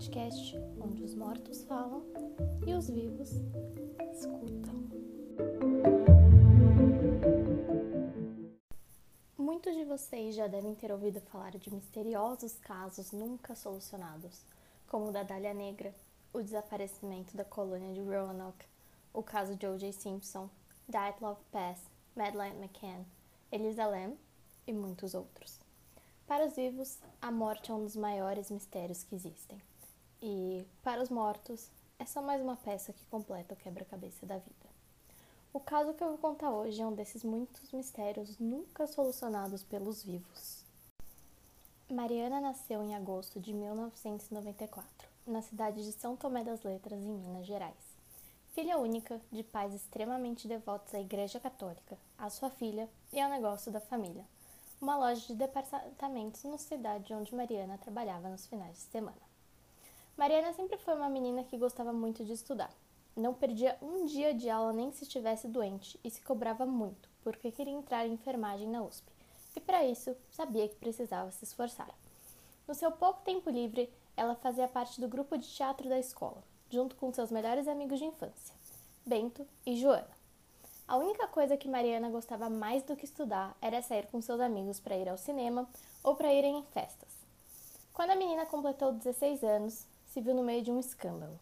podcast onde os mortos falam e os vivos escutam. Muitos de vocês já devem ter ouvido falar de misteriosos casos nunca solucionados, como o da Dália Negra, o desaparecimento da colônia de Roanoke, o caso de O.J. Simpson, Dyatlov Pass, Madeleine McCann, Elisa Lam e muitos outros. Para os vivos, a morte é um dos maiores mistérios que existem. E, para os mortos, é só mais uma peça que completa o quebra-cabeça da vida. O caso que eu vou contar hoje é um desses muitos mistérios nunca solucionados pelos vivos. Mariana nasceu em agosto de 1994, na cidade de São Tomé das Letras, em Minas Gerais. Filha única de pais extremamente devotos à Igreja Católica, a sua filha e ao negócio da família, uma loja de departamentos na cidade onde Mariana trabalhava nos finais de semana. Mariana sempre foi uma menina que gostava muito de estudar. Não perdia um dia de aula nem se estivesse doente e se cobrava muito, porque queria entrar em enfermagem na USP. E para isso, sabia que precisava se esforçar. No seu pouco tempo livre, ela fazia parte do grupo de teatro da escola, junto com seus melhores amigos de infância, Bento e Joana. A única coisa que Mariana gostava mais do que estudar era sair com seus amigos para ir ao cinema ou para irem em festas. Quando a menina completou 16 anos, se viu no meio de um escândalo.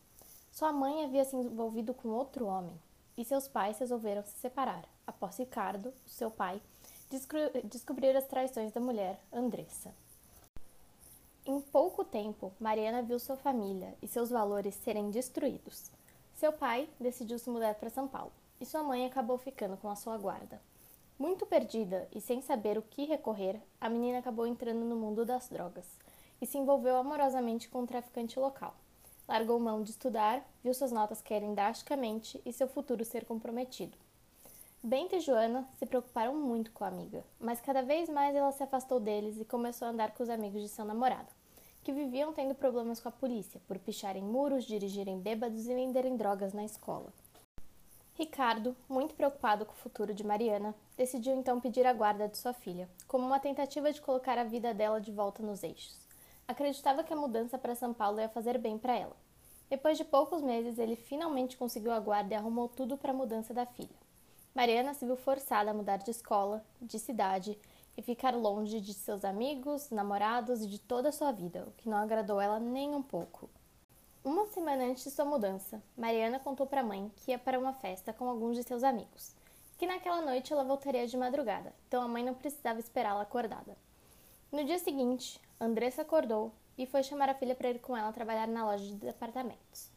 Sua mãe havia se envolvido com outro homem e seus pais resolveram se separar, após Ricardo, seu pai, descobrir as traições da mulher, Andressa. Em pouco tempo, Mariana viu sua família e seus valores serem destruídos. Seu pai decidiu se mudar para São Paulo e sua mãe acabou ficando com a sua guarda. Muito perdida e sem saber o que recorrer, a menina acabou entrando no mundo das drogas e se envolveu amorosamente com um traficante local. Largou mão de estudar, viu suas notas caírem drasticamente e seu futuro ser comprometido. Bento e Joana se preocuparam muito com a amiga, mas cada vez mais ela se afastou deles e começou a andar com os amigos de seu namorado, que viviam tendo problemas com a polícia por picharem muros, dirigirem bêbados e venderem drogas na escola. Ricardo, muito preocupado com o futuro de Mariana, decidiu então pedir a guarda de sua filha, como uma tentativa de colocar a vida dela de volta nos eixos. Acreditava que a mudança para São Paulo ia fazer bem para ela. Depois de poucos meses, ele finalmente conseguiu a guarda e arrumou tudo para a mudança da filha. Mariana se viu forçada a mudar de escola, de cidade e ficar longe de seus amigos, namorados e de toda a sua vida, o que não agradou ela nem um pouco. Uma semana antes de sua mudança, Mariana contou para a mãe que ia para uma festa com alguns de seus amigos, que naquela noite ela voltaria de madrugada, então a mãe não precisava esperá-la acordada. No dia seguinte, Andressa acordou e foi chamar a filha para ir com ela trabalhar na loja de departamentos.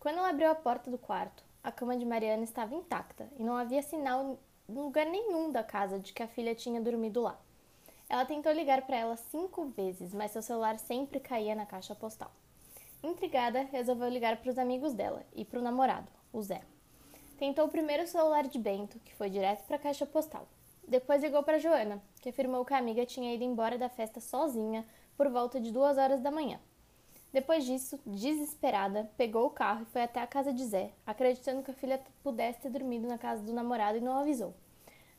Quando ela abriu a porta do quarto, a cama de Mariana estava intacta e não havia sinal em lugar nenhum da casa de que a filha tinha dormido lá. Ela tentou ligar para ela cinco vezes, mas seu celular sempre caía na caixa postal. Intrigada, resolveu ligar para os amigos dela e para o namorado, o Zé. Tentou primeiro o celular de Bento, que foi direto para a caixa postal. Depois ligou para Joana, que afirmou que a amiga tinha ido embora da festa sozinha por volta de duas horas da manhã. Depois disso, desesperada, pegou o carro e foi até a casa de Zé, acreditando que a filha pudesse ter dormido na casa do namorado e não avisou.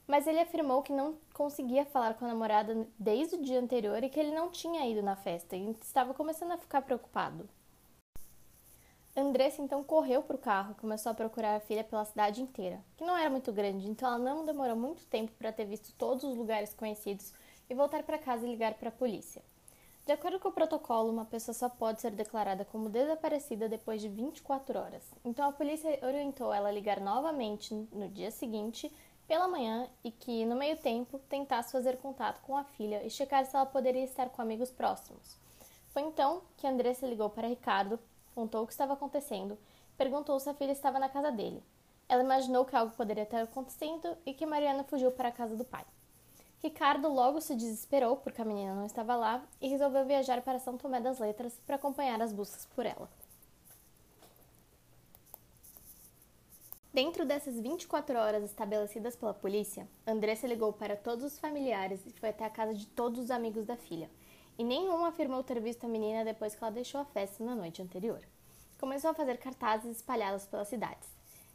Mas ele afirmou que não conseguia falar com a namorada desde o dia anterior e que ele não tinha ido na festa e estava começando a ficar preocupado. Andressa então correu para o carro e começou a procurar a filha pela cidade inteira, que não era muito grande, então ela não demorou muito tempo para ter visto todos os lugares conhecidos e voltar para casa e ligar para a polícia. De acordo com o protocolo, uma pessoa só pode ser declarada como desaparecida depois de 24 horas. Então a polícia orientou ela a ligar novamente no dia seguinte, pela manhã, e que, no meio tempo, tentasse fazer contato com a filha e checar se ela poderia estar com amigos próximos. Foi então que Andressa ligou para Ricardo contou o que estava acontecendo, perguntou se a filha estava na casa dele. Ela imaginou que algo poderia estar acontecendo e que Mariana fugiu para a casa do pai. Ricardo logo se desesperou porque a menina não estava lá e resolveu viajar para São Tomé das Letras para acompanhar as buscas por ela. Dentro dessas 24 horas estabelecidas pela polícia, Andressa ligou para todos os familiares e foi até a casa de todos os amigos da filha, e nenhum afirmou ter visto a menina depois que ela deixou a festa na noite anterior. Começou a fazer cartazes espalhados pelas cidades.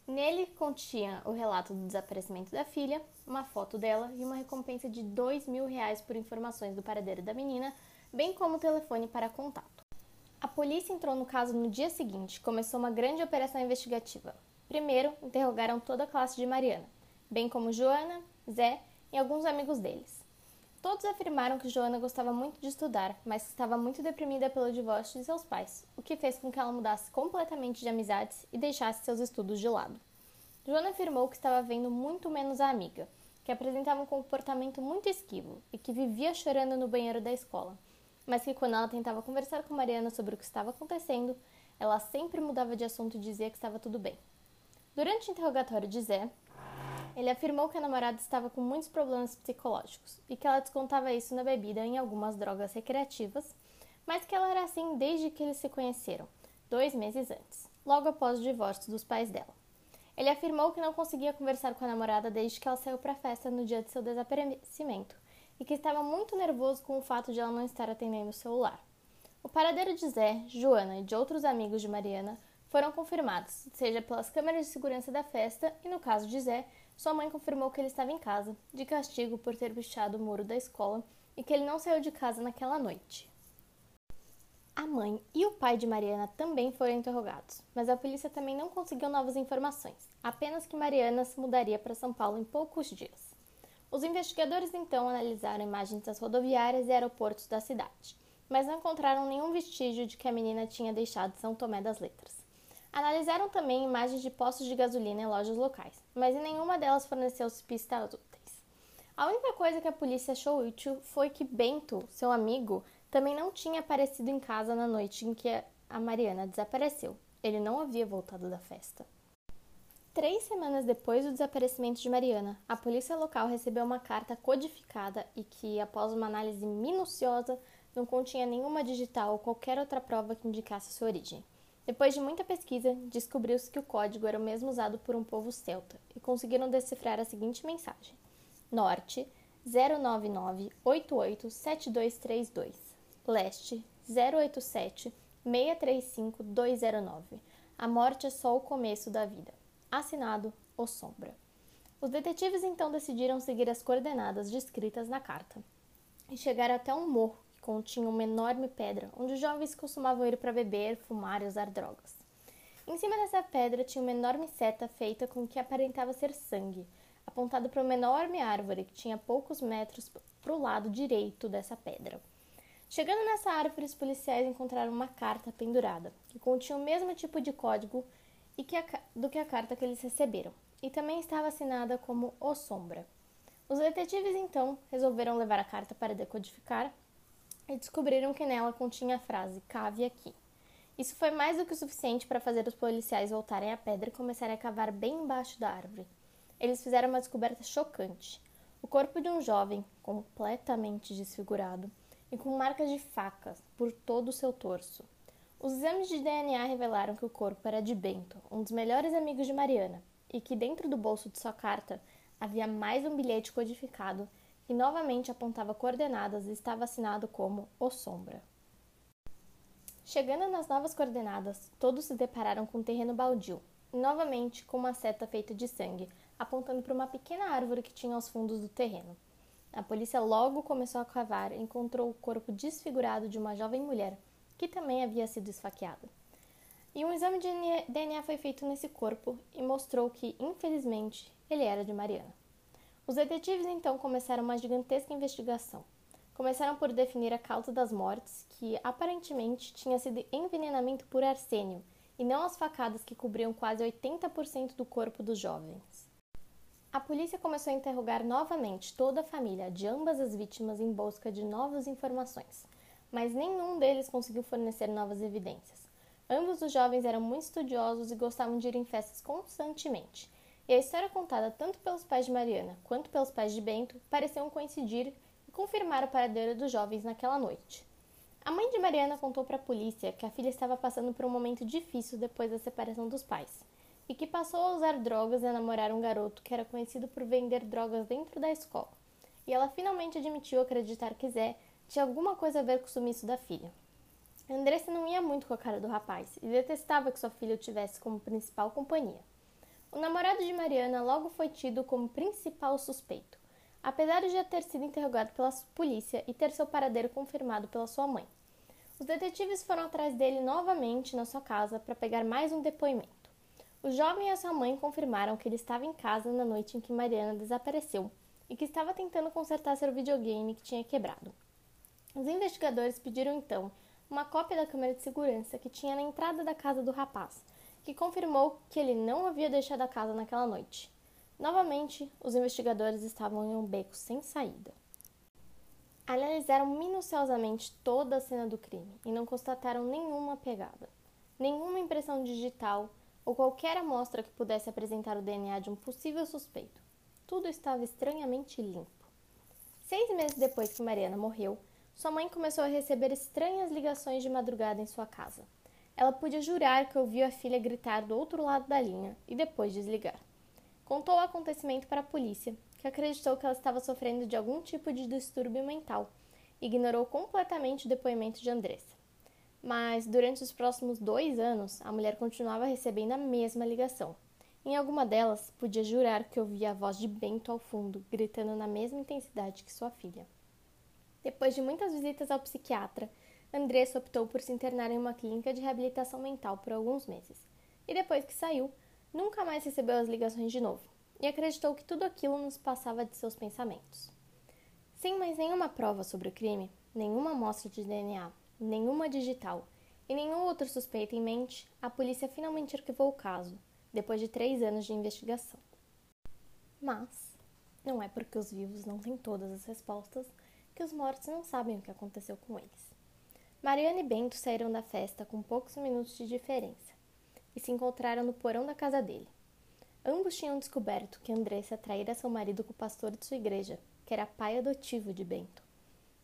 Nele continha o relato do desaparecimento da filha, uma foto dela e uma recompensa de dois mil reais por informações do paradeiro da menina, bem como o telefone para contato. A polícia entrou no caso no dia seguinte, começou uma grande operação investigativa. Primeiro, interrogaram toda a classe de Mariana, bem como Joana, Zé e alguns amigos deles. Todos afirmaram que Joana gostava muito de estudar, mas estava muito deprimida pelo divórcio de seus pais, o que fez com que ela mudasse completamente de amizades e deixasse seus estudos de lado. Joana afirmou que estava vendo muito menos a amiga, que apresentava um comportamento muito esquivo e que vivia chorando no banheiro da escola, mas que quando ela tentava conversar com Mariana sobre o que estava acontecendo, ela sempre mudava de assunto e dizia que estava tudo bem. Durante o interrogatório de Zé, ele afirmou que a namorada estava com muitos problemas psicológicos e que ela descontava isso na bebida e em algumas drogas recreativas, mas que ela era assim desde que eles se conheceram, dois meses antes, logo após o divórcio dos pais dela. Ele afirmou que não conseguia conversar com a namorada desde que ela saiu para a festa no dia de seu desaparecimento e que estava muito nervoso com o fato de ela não estar atendendo o celular. O paradeiro de Zé, Joana e de outros amigos de Mariana foram confirmados, seja pelas câmeras de segurança da festa e, no caso de Zé, sua mãe confirmou que ele estava em casa, de castigo por ter pichado o muro da escola e que ele não saiu de casa naquela noite. A mãe e o pai de Mariana também foram interrogados, mas a polícia também não conseguiu novas informações, apenas que Mariana se mudaria para São Paulo em poucos dias. Os investigadores então analisaram imagens das rodoviárias e aeroportos da cidade, mas não encontraram nenhum vestígio de que a menina tinha deixado São Tomé das Letras. Analisaram também imagens de postos de gasolina em lojas locais, mas em nenhuma delas forneceu pistas úteis. A única coisa que a polícia achou útil foi que Bento, seu amigo, também não tinha aparecido em casa na noite em que a Mariana desapareceu. Ele não havia voltado da festa. Três semanas depois do desaparecimento de Mariana, a polícia local recebeu uma carta codificada e que, após uma análise minuciosa, não continha nenhuma digital ou qualquer outra prova que indicasse sua origem. Depois de muita pesquisa, descobriu-se que o código era o mesmo usado por um povo celta e conseguiram decifrar a seguinte mensagem: Norte 099887232, Leste 087 635 209. A morte é só o começo da vida. Assinado O Sombra. Os detetives então decidiram seguir as coordenadas descritas na carta e chegaram até um morro continha uma enorme pedra onde os jovens costumavam ir para beber, fumar e usar drogas. Em cima dessa pedra tinha uma enorme seta feita com o que aparentava ser sangue, apontada para uma enorme árvore que tinha poucos metros para o lado direito dessa pedra. Chegando nessa árvore, os policiais encontraram uma carta pendurada, que continha o mesmo tipo de código que a, do que a carta que eles receberam, e também estava assinada como O Sombra. Os detetives então resolveram levar a carta para decodificar e descobriram que nela continha a frase cave aqui. Isso foi mais do que o suficiente para fazer os policiais voltarem à pedra e começarem a cavar bem embaixo da árvore. Eles fizeram uma descoberta chocante. O corpo de um jovem, completamente desfigurado e com marcas de facas por todo o seu torso. Os exames de DNA revelaram que o corpo era de Bento, um dos melhores amigos de Mariana, e que dentro do bolso de sua carta havia mais um bilhete codificado e novamente apontava coordenadas e estava assinado como O Sombra. Chegando nas novas coordenadas, todos se depararam com um terreno baldio, e novamente com uma seta feita de sangue, apontando para uma pequena árvore que tinha aos fundos do terreno. A polícia logo começou a cavar e encontrou o corpo desfigurado de uma jovem mulher, que também havia sido esfaqueada. E um exame de DNA foi feito nesse corpo e mostrou que, infelizmente, ele era de Mariana. Os detetives então começaram uma gigantesca investigação. Começaram por definir a causa das mortes, que aparentemente tinha sido envenenamento por arsênio, e não as facadas que cobriam quase 80% do corpo dos jovens. A polícia começou a interrogar novamente toda a família de ambas as vítimas em busca de novas informações, mas nenhum deles conseguiu fornecer novas evidências. Ambos os jovens eram muito estudiosos e gostavam de ir em festas constantemente, e a história contada tanto pelos pais de Mariana quanto pelos pais de Bento pareciam coincidir e confirmar o paradeiro dos jovens naquela noite. A mãe de Mariana contou para a polícia que a filha estava passando por um momento difícil depois da separação dos pais e que passou a usar drogas e a namorar um garoto que era conhecido por vender drogas dentro da escola. E ela finalmente admitiu acreditar que Zé tinha alguma coisa a ver com o sumiço da filha. Andressa não ia muito com a cara do rapaz e detestava que sua filha o tivesse como principal companhia. O namorado de Mariana logo foi tido como principal suspeito, apesar de já ter sido interrogado pela polícia e ter seu paradeiro confirmado pela sua mãe. Os detetives foram atrás dele novamente na sua casa para pegar mais um depoimento. O jovem e a sua mãe confirmaram que ele estava em casa na noite em que Mariana desapareceu e que estava tentando consertar seu videogame que tinha quebrado. Os investigadores pediram então uma cópia da câmera de segurança que tinha na entrada da casa do rapaz, que confirmou que ele não havia deixado a casa naquela noite. Novamente, os investigadores estavam em um beco sem saída. Analisaram minuciosamente toda a cena do crime e não constataram nenhuma pegada, nenhuma impressão digital ou qualquer amostra que pudesse apresentar o DNA de um possível suspeito. Tudo estava estranhamente limpo. Seis meses depois que Mariana morreu, sua mãe começou a receber estranhas ligações de madrugada em sua casa. Ela podia jurar que ouviu a filha gritar do outro lado da linha e depois desligar. Contou o acontecimento para a polícia, que acreditou que ela estava sofrendo de algum tipo de distúrbio mental ignorou completamente o depoimento de Andressa. Mas durante os próximos dois anos, a mulher continuava recebendo a mesma ligação. Em alguma delas, podia jurar que ouvia a voz de Bento ao fundo, gritando na mesma intensidade que sua filha. Depois de muitas visitas ao psiquiatra, Andressa optou por se internar em uma clínica de reabilitação mental por alguns meses. E depois que saiu, nunca mais recebeu as ligações de novo e acreditou que tudo aquilo nos passava de seus pensamentos. Sem mais nenhuma prova sobre o crime, nenhuma amostra de DNA, nenhuma digital e nenhum outro suspeito em mente, a polícia finalmente arquivou o caso, depois de três anos de investigação. Mas não é porque os vivos não têm todas as respostas que os mortos não sabem o que aconteceu com eles. Mariana e Bento saíram da festa com poucos minutos de diferença e se encontraram no porão da casa dele. Ambos tinham descoberto que Andressa traíra seu marido com o pastor de sua igreja, que era pai adotivo de Bento.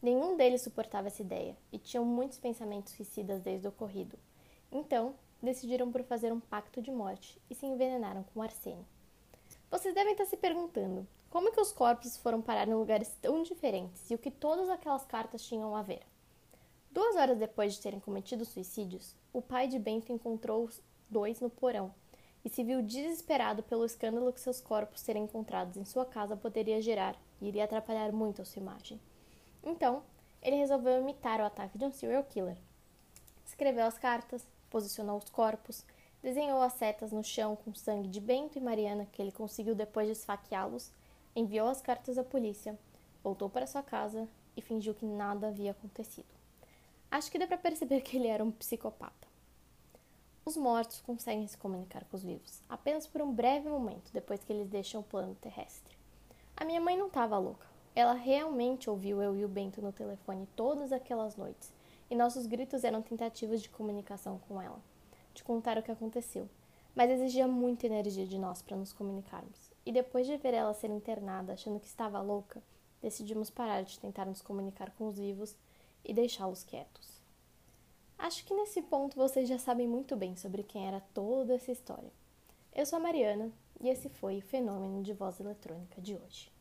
Nenhum deles suportava essa ideia e tinham muitos pensamentos suicidas desde o ocorrido. Então, decidiram por fazer um pacto de morte e se envenenaram com arsênio. Vocês devem estar se perguntando como que os corpos foram parar em lugares tão diferentes e o que todas aquelas cartas tinham a ver. Duas horas depois de terem cometido suicídios, o pai de Bento encontrou os dois no porão e se viu desesperado pelo escândalo que seus corpos serem encontrados em sua casa poderia gerar e iria atrapalhar muito a sua imagem. Então, ele resolveu imitar o ataque de um serial killer. Escreveu as cartas, posicionou os corpos, desenhou as setas no chão com sangue de Bento e Mariana que ele conseguiu depois de esfaqueá-los, enviou as cartas à polícia, voltou para sua casa e fingiu que nada havia acontecido. Acho que dá para perceber que ele era um psicopata. Os mortos conseguem se comunicar com os vivos apenas por um breve momento depois que eles deixam o plano terrestre. A minha mãe não estava louca. Ela realmente ouviu eu e o Bento no telefone todas aquelas noites, e nossos gritos eram tentativas de comunicação com ela, de contar o que aconteceu, mas exigia muita energia de nós para nos comunicarmos. E depois de ver ela ser internada achando que estava louca, decidimos parar de tentar nos comunicar com os vivos e deixá-los quietos. Acho que nesse ponto vocês já sabem muito bem sobre quem era toda essa história. Eu sou a Mariana e esse foi o Fenômeno de Voz Eletrônica de hoje.